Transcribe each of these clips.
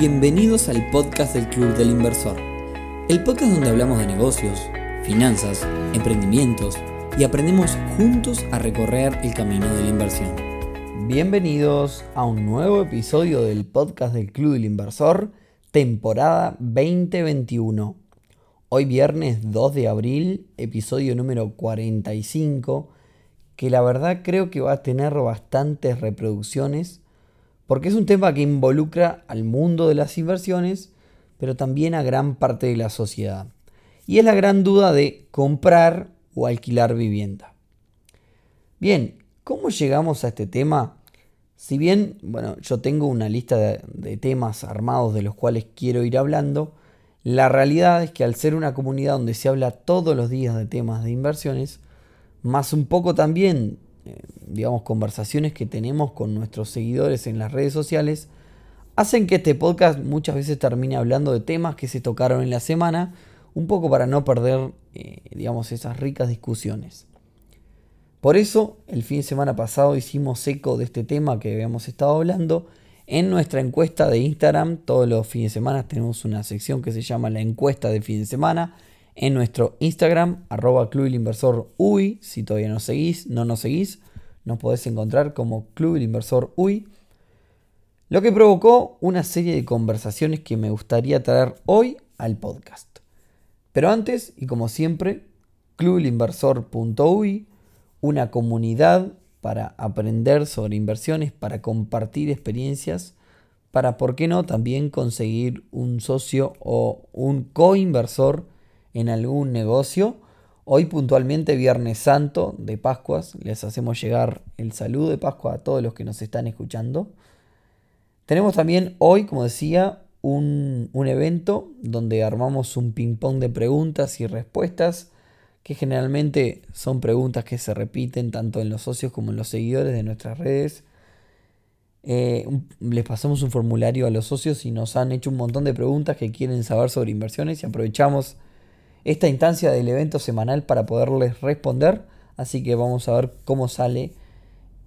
Bienvenidos al podcast del Club del Inversor, el podcast donde hablamos de negocios, finanzas, emprendimientos y aprendemos juntos a recorrer el camino de la inversión. Bienvenidos a un nuevo episodio del podcast del Club del Inversor, temporada 2021. Hoy viernes 2 de abril, episodio número 45, que la verdad creo que va a tener bastantes reproducciones porque es un tema que involucra al mundo de las inversiones, pero también a gran parte de la sociedad. Y es la gran duda de comprar o alquilar vivienda. Bien, ¿cómo llegamos a este tema? Si bien, bueno, yo tengo una lista de, de, temas armados de los cuales quiero ir hablando, la realidad es que al ser una comunidad donde se habla todos los días de temas de inversiones, más un poco también digamos, conversaciones que tenemos con nuestros seguidores en las redes sociales, hacen que este podcast muchas veces termine hablando de temas que se tocaron en la semana, un poco para no perder, eh, digamos, esas ricas discusiones. Por eso, el fin de semana pasado hicimos eco de este tema que habíamos estado hablando. En nuestra encuesta de Instagram, todos los fines de semana tenemos una sección que se llama la encuesta de fin de semana en nuestro Instagram, arroba el Inversor UI. Si todavía no seguís, no nos seguís, nos podés encontrar como Club el Inversor UI. Lo que provocó una serie de conversaciones que me gustaría traer hoy al podcast. Pero antes, y como siempre, clubelinversor.ui, una comunidad para aprender sobre inversiones, para compartir experiencias, para, ¿por qué no?, también conseguir un socio o un coinversor en algún negocio. Hoy puntualmente Viernes Santo de Pascuas, les hacemos llegar el saludo de Pascua a todos los que nos están escuchando. Tenemos también hoy, como decía, un, un evento donde armamos un ping-pong de preguntas y respuestas, que generalmente son preguntas que se repiten tanto en los socios como en los seguidores de nuestras redes. Eh, les pasamos un formulario a los socios y nos han hecho un montón de preguntas que quieren saber sobre inversiones y aprovechamos esta instancia del evento semanal para poderles responder. Así que vamos a ver cómo sale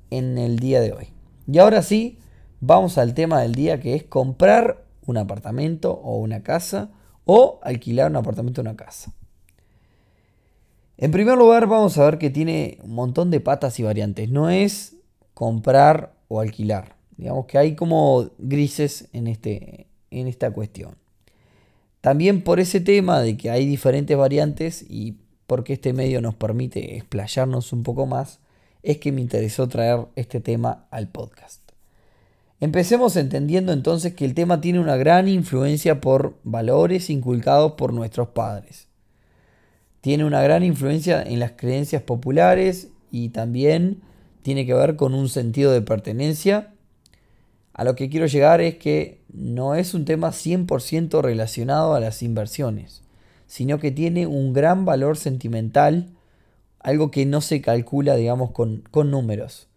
en el día de hoy. Y ahora sí, vamos al tema del día que es comprar un apartamento o una casa o alquilar un apartamento o una casa. En primer lugar, vamos a ver que tiene un montón de patas y variantes. No es comprar o alquilar. Digamos que hay como grises en, este, en esta cuestión. También por ese tema de que hay diferentes variantes y porque este medio nos permite explayarnos un poco más, es que me interesó traer este tema al podcast. Empecemos entendiendo entonces que el tema tiene una gran influencia por valores inculcados por nuestros padres. Tiene una gran influencia en las creencias populares y también tiene que ver con un sentido de pertenencia a lo que quiero llegar es que no es un tema 100% relacionado a las inversiones, sino que tiene un gran valor sentimental, algo que no se calcula, digamos, con, números.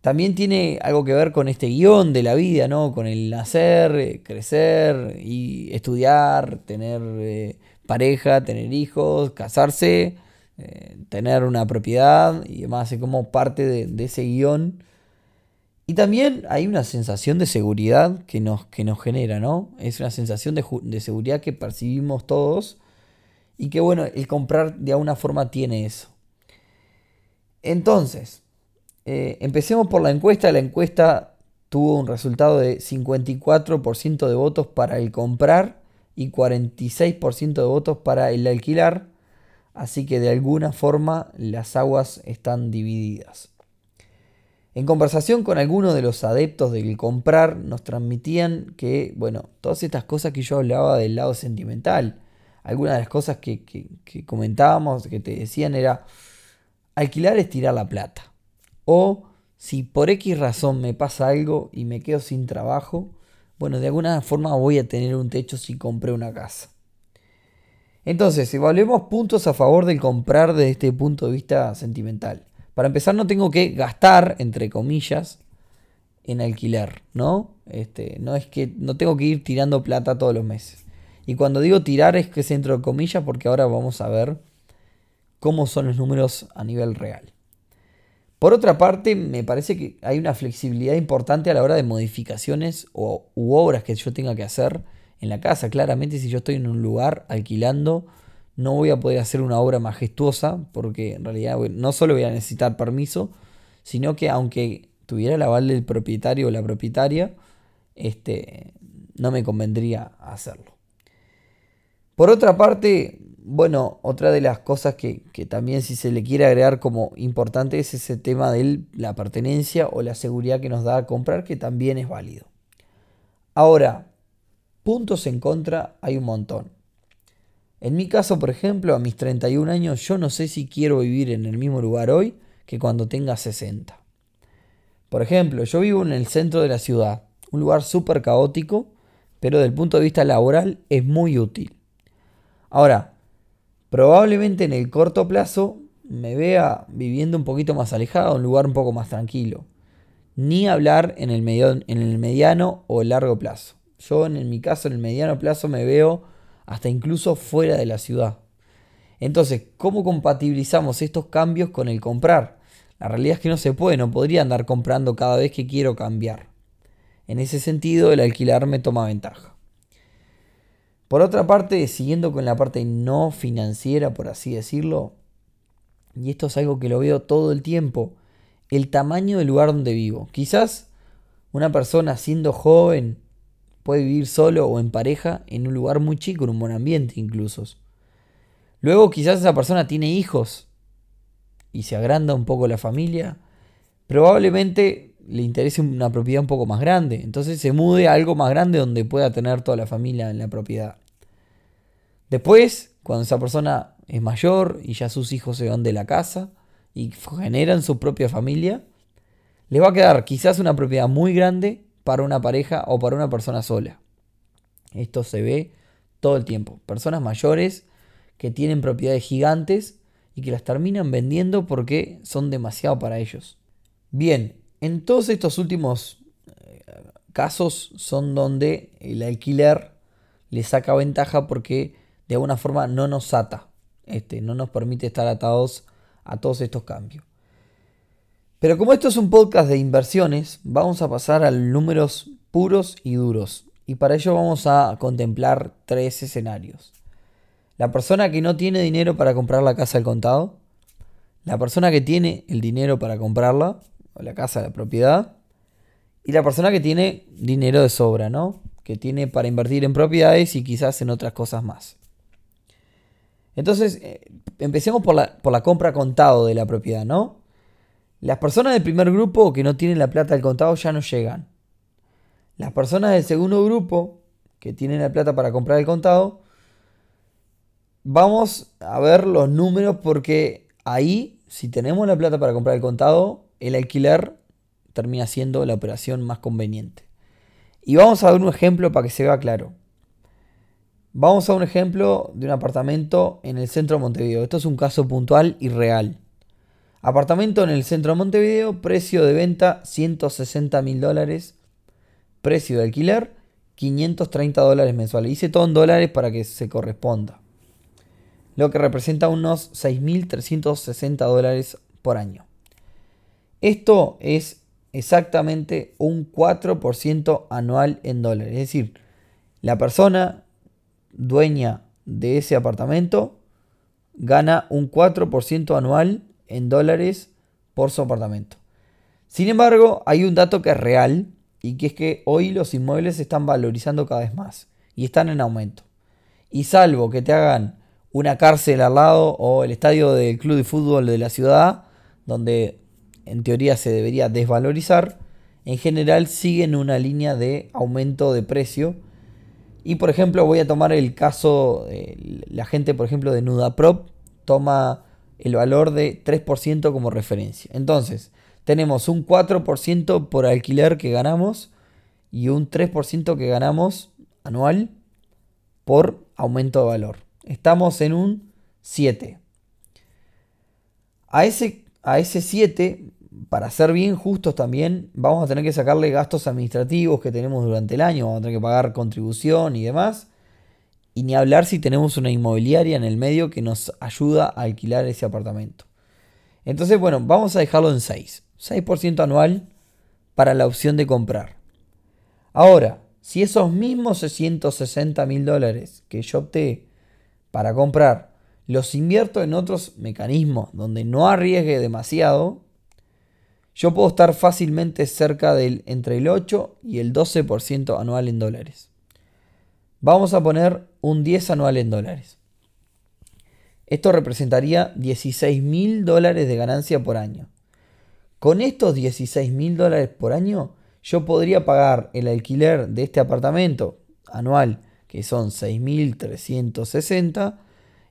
También tiene algo que ver con este guion de la vida, ¿no? Con el nacer, eh, crecer y estudiar, tener eh, pareja, tener hijos, casarse, eh, tener una propiedad y demás, es como parte de, de ese guion y también hay una sensación de seguridad que nos, que nos genera, ¿no? Es una sensación de, seguridad que percibimos todos y que, bueno, el comprar de alguna forma tiene eso. Entonces, eh, empecemos por la encuesta. La encuesta tuvo un resultado de 54% de votos para el comprar y 46% de votos para el alquilar. Así que de alguna forma las aguas están divididas. En conversación con algunos de los adeptos del comprar, nos transmitían que, bueno, todas estas cosas que yo hablaba del lado sentimental, algunas de las cosas que, comentábamos, que te decían era, alquilar es tirar la plata. O si por X razón me pasa algo y me quedo sin trabajo, bueno, de alguna forma voy a tener un techo si compré una casa. Entonces, evaluemos puntos a favor del comprar desde este punto de vista sentimental. Para empezar, no tengo que gastar, entre comillas, en alquiler, ¿no? Este, no es que no tengo que ir tirando plata todos los meses. Y cuando digo tirar es que es entre comillas porque ahora vamos a ver cómo son los números a nivel real. Por otra parte, me parece que hay una flexibilidad importante a la hora de modificaciones o, u obras que yo tenga que hacer en la casa. Claramente, si yo estoy en un lugar alquilando, no voy a poder hacer una obra majestuosa porque en realidad no solo voy a necesitar permiso, sino que aunque tuviera el aval del propietario o la propietaria, este, no me convendría hacerlo. Por otra parte, bueno, otra de las cosas que, también si se le quiere agregar como importante es ese tema de la pertenencia o la seguridad que nos da a comprar, que también es válido. Ahora, puntos en contra hay un montón. En mi caso, por ejemplo, a mis 31 años, yo no sé si quiero vivir en el mismo lugar hoy que cuando tenga 60. Por ejemplo, yo vivo en el centro de la ciudad, un lugar súper caótico, pero desde el punto de vista laboral es muy útil. Ahora, Probablemente en el corto plazo me vea viviendo un poquito más alejado, un lugar un poco más tranquilo. Ni hablar en el, en el mediano o largo plazo. Yo en mi caso, en el mediano plazo, me veo hasta incluso fuera de la ciudad. Entonces, ¿cómo compatibilizamos estos cambios con el comprar? La realidad es que no se puede, no podría andar comprando cada vez que quiero cambiar. En ese sentido, el alquilar me toma ventaja. Por otra parte, siguiendo con la parte no financiera, por así decirlo, y esto es algo que lo veo todo el tiempo, el tamaño del lugar donde vivo. Quizás una persona siendo joven puede vivir solo o en pareja en un lugar muy chico, en un buen ambiente incluso. Luego quizás esa persona tiene hijos y se agranda un poco la familia. Probablemente le interese una propiedad un poco más grande. Entonces se mude a algo más grande donde pueda tener toda la familia en la propiedad. Después, cuando esa persona es mayor y ya sus hijos se van de la casa y generan su propia familia, le va a quedar quizás una propiedad muy grande para una pareja o para una persona sola. Esto se ve todo el tiempo. Personas mayores que tienen propiedades gigantes y que las terminan vendiendo porque son demasiado para ellos. Bien, en todos estos últimos eh, casos son donde el alquiler le saca ventaja porque de alguna forma no nos ata, este, no nos permite estar atados a todos estos cambios. Pero como esto es un podcast de inversiones, vamos a pasar a números puros y duros. Y para ello vamos a contemplar tres escenarios. La persona que no tiene dinero para comprar la casa al contado. La persona que tiene el dinero para comprarla la casa, la propiedad, y la persona que tiene dinero de sobra, ¿no? Que tiene para invertir en propiedades y quizás en otras cosas más. Entonces, eh, empecemos por la, por la compra contado de la propiedad, ¿no? Las personas del primer grupo que no tienen la plata al contado ya no llegan. Las personas del segundo grupo que tienen la plata para comprar el contado, vamos a ver los números porque ahí, si tenemos la plata para comprar el contado, el alquiler termina siendo la operación más conveniente. Y vamos a ver un ejemplo para que se vea claro. Vamos a un ejemplo de un apartamento en el centro de Montevideo. Esto es un caso puntual y real. Apartamento en el centro de Montevideo, precio de venta 160 mil dólares, precio de alquiler 530 dólares mensuales. Hice todo en dólares para que se corresponda. Lo que representa unos 6.360 dólares por año. Esto es exactamente un 4% anual en dólares. Es decir, la persona dueña de ese apartamento gana un 4% anual en dólares por su apartamento. Sin embargo, hay un dato que es real y que es que hoy los inmuebles se están valorizando cada vez más y están en aumento. Y salvo que te hagan una cárcel al lado o el estadio del club de fútbol de la ciudad, donde en teoría se debería desvalorizar, en general siguen una línea de aumento de precio. Y por ejemplo, voy a tomar el caso, de la gente por ejemplo de Nudaprop toma el valor de 3% como referencia. Entonces, tenemos un 4% por alquiler que ganamos y un 3% que ganamos anual por aumento de valor. Estamos en un 7. A ese, a ese 7 para ser bien justos también, vamos a tener que sacarle gastos administrativos que tenemos durante el año, vamos a tener que pagar contribución y demás. Y ni hablar si tenemos una inmobiliaria en el medio que nos ayuda a alquilar ese apartamento. Entonces, bueno, vamos a dejarlo en 6. 6% anual para la opción de comprar. Ahora, si esos mismos 160 mil dólares que yo opté para comprar los invierto en otros mecanismos donde no arriesgue demasiado, yo puedo estar fácilmente cerca del entre el 8 y el 12% anual en dólares. Vamos a poner un 10 anual en dólares. Esto representaría 16 mil dólares de ganancia por año. Con estos 16 mil dólares por año, yo podría pagar el alquiler de este apartamento anual, que son 6.360,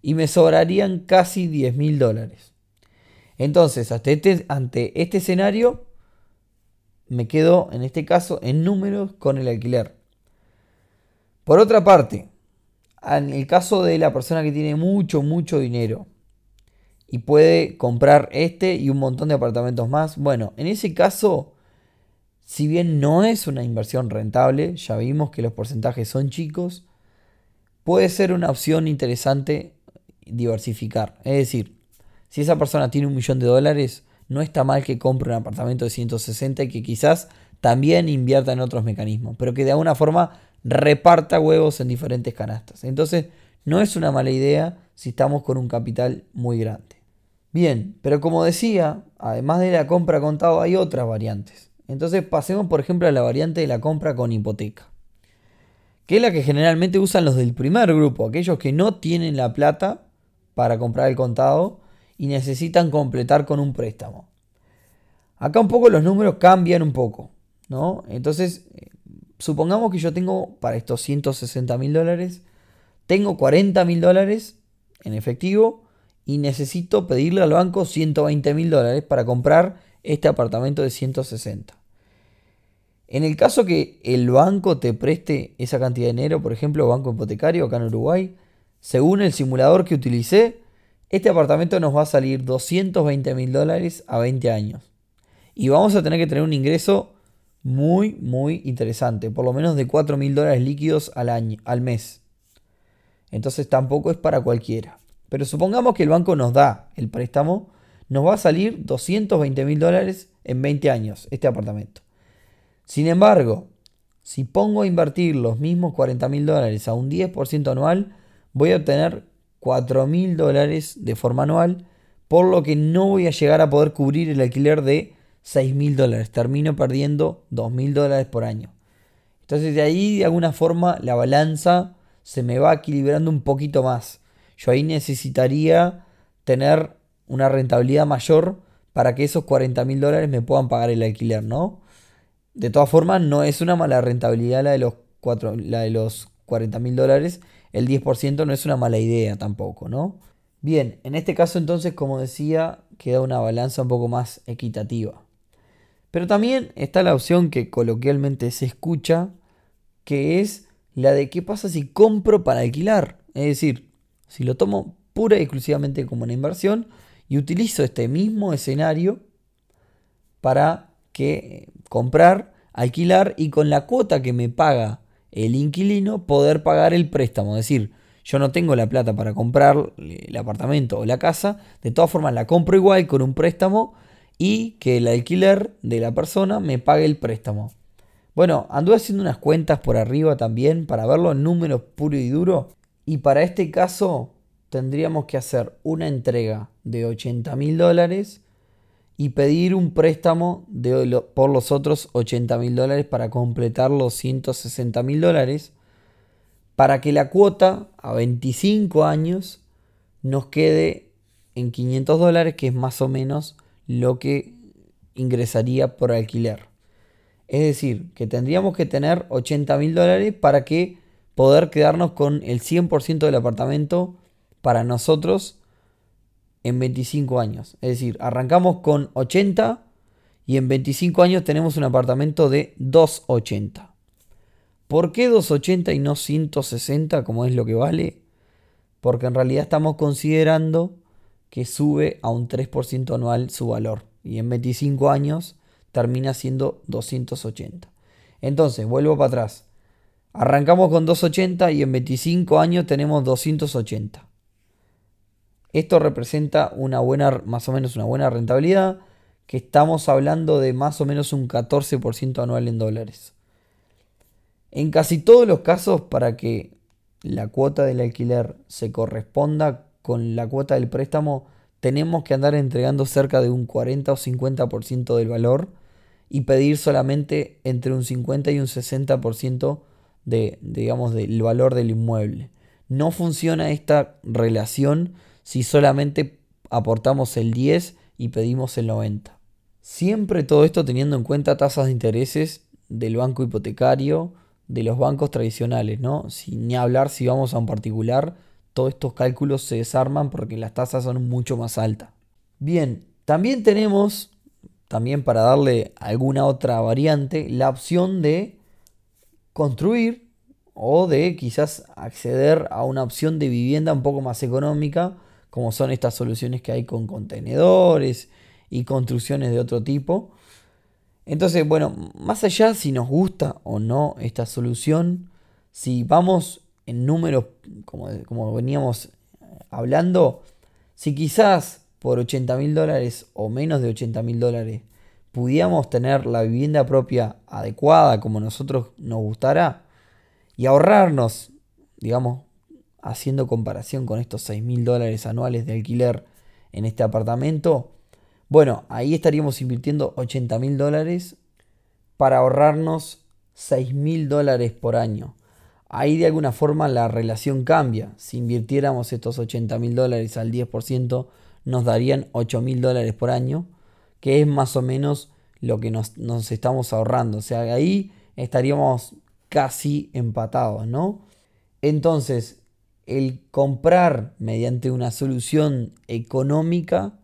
y me sobrarían casi 10 mil dólares. Entonces, este, ante este escenario, me quedo en este caso en números con el alquiler. Por otra parte, en el caso de la persona que tiene mucho, mucho dinero y puede comprar este y un montón de apartamentos más, bueno, en ese caso, si bien no es una inversión rentable, ya vimos que los porcentajes son chicos, puede ser una opción interesante diversificar. Es decir, si esa persona tiene un millón de dólares, no está mal que compre un apartamento de 160 y que quizás también invierta en otros mecanismos, pero que de alguna forma reparta huevos en diferentes canastas. Entonces, no es una mala idea si estamos con un capital muy grande. Bien, pero como decía, además de la compra contado hay otras variantes. Entonces pasemos por ejemplo a la variante de la compra con hipoteca, que es la que generalmente usan los del primer grupo, aquellos que no tienen la plata para comprar el contado y necesitan completar con un préstamo. Acá un poco los números cambian un poco, ¿no? Entonces, supongamos que yo tengo para estos 160 mil dólares, tengo 40 mil dólares en efectivo y necesito pedirle al banco 120 mil dólares para comprar este apartamento de 160. En el caso que el banco te preste esa cantidad de dinero, por ejemplo, banco hipotecario acá en Uruguay, según el simulador que utilicé, este apartamento nos va a salir 220 mil dólares a 20 años. Y vamos a tener que tener un ingreso muy, muy interesante. Por lo menos de 4 mil dólares líquidos al, año, al mes. Entonces tampoco es para cualquiera. Pero supongamos que el banco nos da el préstamo. Nos va a salir 220 mil dólares en 20 años este apartamento. Sin embargo, si pongo a invertir los mismos 40 mil dólares a un 10% anual, voy a obtener 4 mil dólares de forma anual, por lo que no voy a llegar a poder cubrir el alquiler de 6 mil dólares. Termino perdiendo 2 mil dólares por año. Entonces de ahí de alguna forma la balanza se me va equilibrando un poquito más. Yo ahí necesitaría tener una rentabilidad mayor para que esos 40 mil dólares me puedan pagar el alquiler, ¿no? De todas formas, no es una mala rentabilidad la de los, 4, la de los 40 mil dólares. El 10% no es una mala idea tampoco, ¿no? Bien, en este caso entonces, como decía, queda una balanza un poco más equitativa. Pero también está la opción que coloquialmente se escucha, que es la de qué pasa si compro para alquilar. Es decir, si lo tomo pura y exclusivamente como una inversión y utilizo este mismo escenario para que comprar, alquilar y con la cuota que me paga el inquilino poder pagar el préstamo. Es decir, yo no tengo la plata para comprar el apartamento o la casa, de todas formas la compro igual con un préstamo y que el alquiler de la persona me pague el préstamo. Bueno, anduve haciendo unas cuentas por arriba también para verlo en números puro y duro. Y para este caso tendríamos que hacer una entrega de 80 mil dólares y pedir un préstamo de por los otros 80 mil dólares para completar los 160 mil dólares para que la cuota a 25 años nos quede en 500 dólares que es más o menos lo que ingresaría por alquiler. Es decir, que tendríamos que tener 80 mil dólares para que poder quedarnos con el 100% del apartamento para nosotros en 25 años. Es decir, arrancamos con 80 y en 25 años tenemos un apartamento de 280. ¿Por qué 280 y no 160 como es lo que vale? Porque en realidad estamos considerando que sube a un 3% anual su valor. Y en 25 años termina siendo 280. Entonces, vuelvo para atrás. Arrancamos con 280 y en 25 años tenemos 280. Esto representa una buena, más o menos una buena rentabilidad, que estamos hablando de más o menos un 14% anual en dólares. En casi todos los casos, para que la cuota del alquiler se corresponda con la cuota del préstamo, tenemos que andar entregando cerca de un 40 o 50% del valor y pedir solamente entre un 50 y un 60% de, digamos, del valor del inmueble. No funciona esta relación si solamente aportamos el 10 y pedimos el 90. Siempre todo esto teniendo en cuenta tasas de intereses del banco hipotecario, de los bancos tradicionales, ¿no? Sin ni hablar si vamos a un particular, todos estos cálculos se desarman porque las tasas son mucho más altas. Bien, también tenemos, también para darle alguna otra variante, la opción de construir o de quizás acceder a una opción de vivienda un poco más económica, como son estas soluciones que hay con contenedores y construcciones de otro tipo. Entonces, bueno, más allá si nos gusta o no esta solución, si vamos en números como, como veníamos hablando, si quizás por 80 mil dólares o menos de 80 mil dólares pudiéramos tener la vivienda propia adecuada como nosotros nos gustara, y ahorrarnos, digamos, haciendo comparación con estos 6 mil dólares anuales de alquiler en este apartamento, bueno, ahí estaríamos invirtiendo 80 mil dólares para ahorrarnos 6 mil dólares por año. Ahí de alguna forma la relación cambia. Si invirtiéramos estos 80 mil dólares al 10%, nos darían 8 mil dólares por año, que es más o menos lo que nos, nos estamos ahorrando. O sea, ahí estaríamos casi empatados, ¿no? Entonces, el comprar mediante una solución económica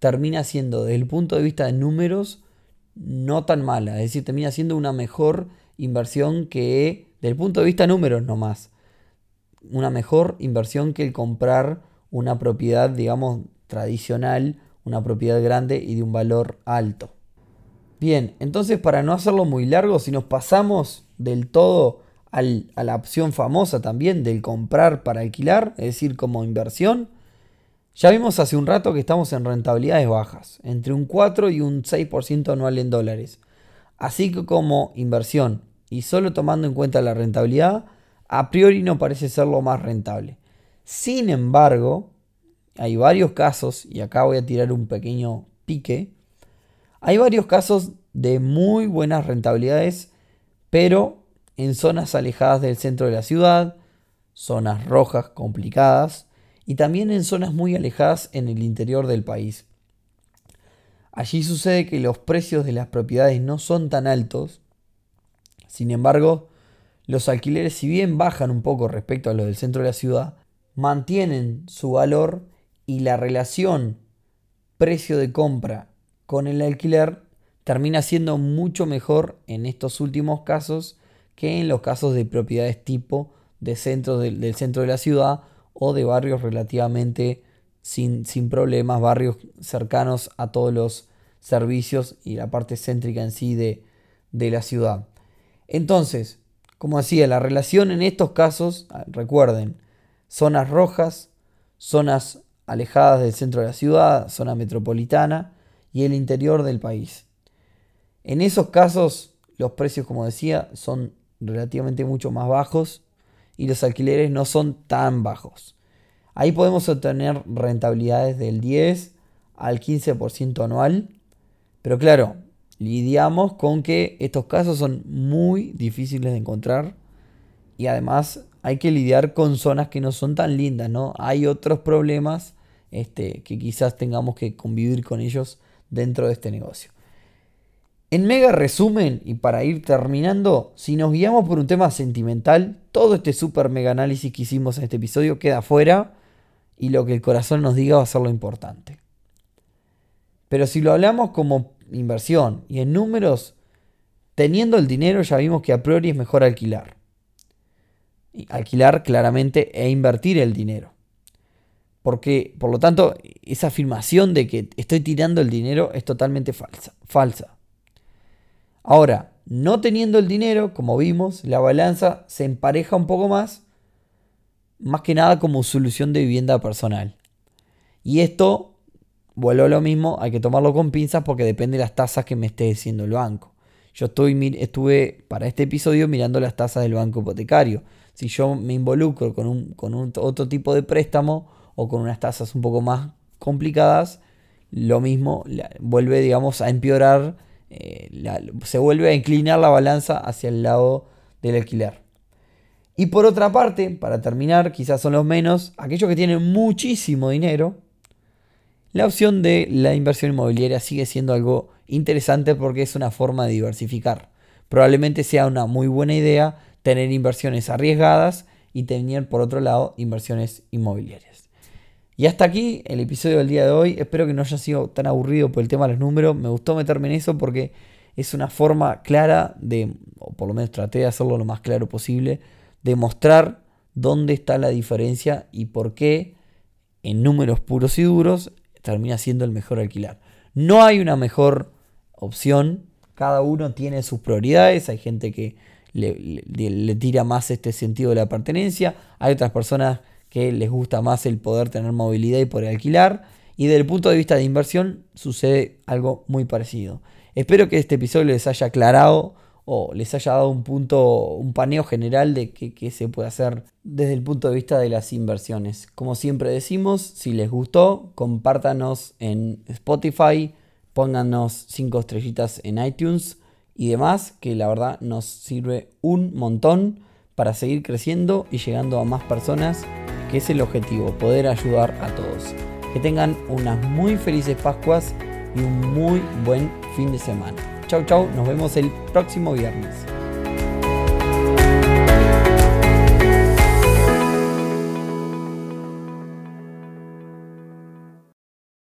termina siendo, desde el punto de vista de números, no tan mala. Es decir, termina siendo una mejor inversión que, desde el punto de vista números nomás, una mejor inversión que el comprar una propiedad, digamos, tradicional, una propiedad grande y de un valor alto. Bien, entonces para no hacerlo muy largo, si nos pasamos del todo a la opción famosa también del comprar para alquilar, es decir, como inversión, ya vimos hace un rato que estamos en rentabilidades bajas, entre un 4 y un 6% anual en dólares. Así que como inversión y solo tomando en cuenta la rentabilidad, a priori no parece ser lo más rentable. Sin embargo, hay varios casos, y acá voy a tirar un pequeño pique, hay varios casos de muy buenas rentabilidades, pero en zonas alejadas del centro de la ciudad, zonas rojas complicadas y también en zonas muy alejadas en el interior del país. Allí sucede que los precios de las propiedades no son tan altos, sin embargo, los alquileres si bien bajan un poco respecto a los del centro de la ciudad, mantienen su valor y la relación precio de compra con el alquiler termina siendo mucho mejor en estos últimos casos que en los casos de propiedades tipo de del centro de la ciudad o de barrios relativamente sin, sin problemas, barrios cercanos a todos los servicios y la parte céntrica en sí de, de la ciudad. Entonces, como decía, la relación en estos casos, ah, recuerden, zonas rojas, zonas alejadas del centro de la ciudad, zona metropolitana y el interior del país. En esos casos, los precios, como decía, son relativamente mucho más bajos y los alquileres no son tan bajos. Ahí podemos obtener rentabilidades del 10 al 15% anual, pero claro, lidiamos con que estos casos son muy difíciles de encontrar y además hay que lidiar con zonas que no son tan lindas, ¿no? Hay otros problemas este, que quizás tengamos que convivir con ellos dentro de este negocio. En mega resumen, y para ir terminando, si nos guiamos por un tema sentimental, todo este super mega análisis que hicimos en este episodio queda fuera y lo que el corazón nos diga va a ser lo importante. Pero si lo hablamos como inversión y en números, teniendo el dinero ya vimos que a priori es mejor alquilar. alquilar claramente e invertir el dinero. Porque, por lo tanto, esa afirmación de que estoy tirando el dinero es totalmente falsa. falsa. Ahora, no teniendo el dinero, como vimos, la balanza se empareja un poco más, más que nada como solución de vivienda personal. Y esto, vuelvo a lo mismo, hay que tomarlo con pinzas porque depende de las tasas que me esté diciendo el banco. Yo estoy, estuve para este episodio mirando las tasas del banco hipotecario. Si yo me involucro con, un, con otro tipo de préstamo o con unas tasas un poco más complicadas, lo mismo vuelve, digamos, a empeorar, eh, se vuelve a inclinar la balanza hacia el lado del alquiler. Y por otra parte, para terminar, quizás son los menos, aquellos que tienen muchísimo dinero, la opción de la inversión inmobiliaria sigue siendo algo interesante porque es una forma de diversificar. Probablemente sea una muy buena idea tener inversiones arriesgadas y tener por otro lado inversiones inmobiliarias. Y hasta aquí el episodio del día de hoy. Espero que no haya sido tan aburrido por el tema de los números. Me gustó meterme en eso porque es una forma clara de, o por lo menos traté de hacerlo lo más claro posible, demostrar dónde está la diferencia y por qué en números puros y duros termina siendo el mejor alquilar. No hay una mejor opción, cada uno tiene sus prioridades, hay gente que le, tira más este sentido de la pertenencia, hay otras personas que les gusta más el poder tener movilidad y poder alquilar, y desde el punto de vista de inversión sucede algo muy parecido. Espero que este episodio les haya aclarado o les haya dado un punto, un paneo general de qué, se puede hacer desde el punto de vista de las inversiones. Como siempre decimos, si les gustó, compártanos en Spotify, pónganos 5 estrellitas en iTunes y demás, que la verdad nos sirve un montón para seguir creciendo y llegando a más personas, que es el objetivo, poder ayudar a todos. Que tengan unas muy felices Pascuas y un muy buen fin de semana. Chau, chau, nos vemos el próximo viernes.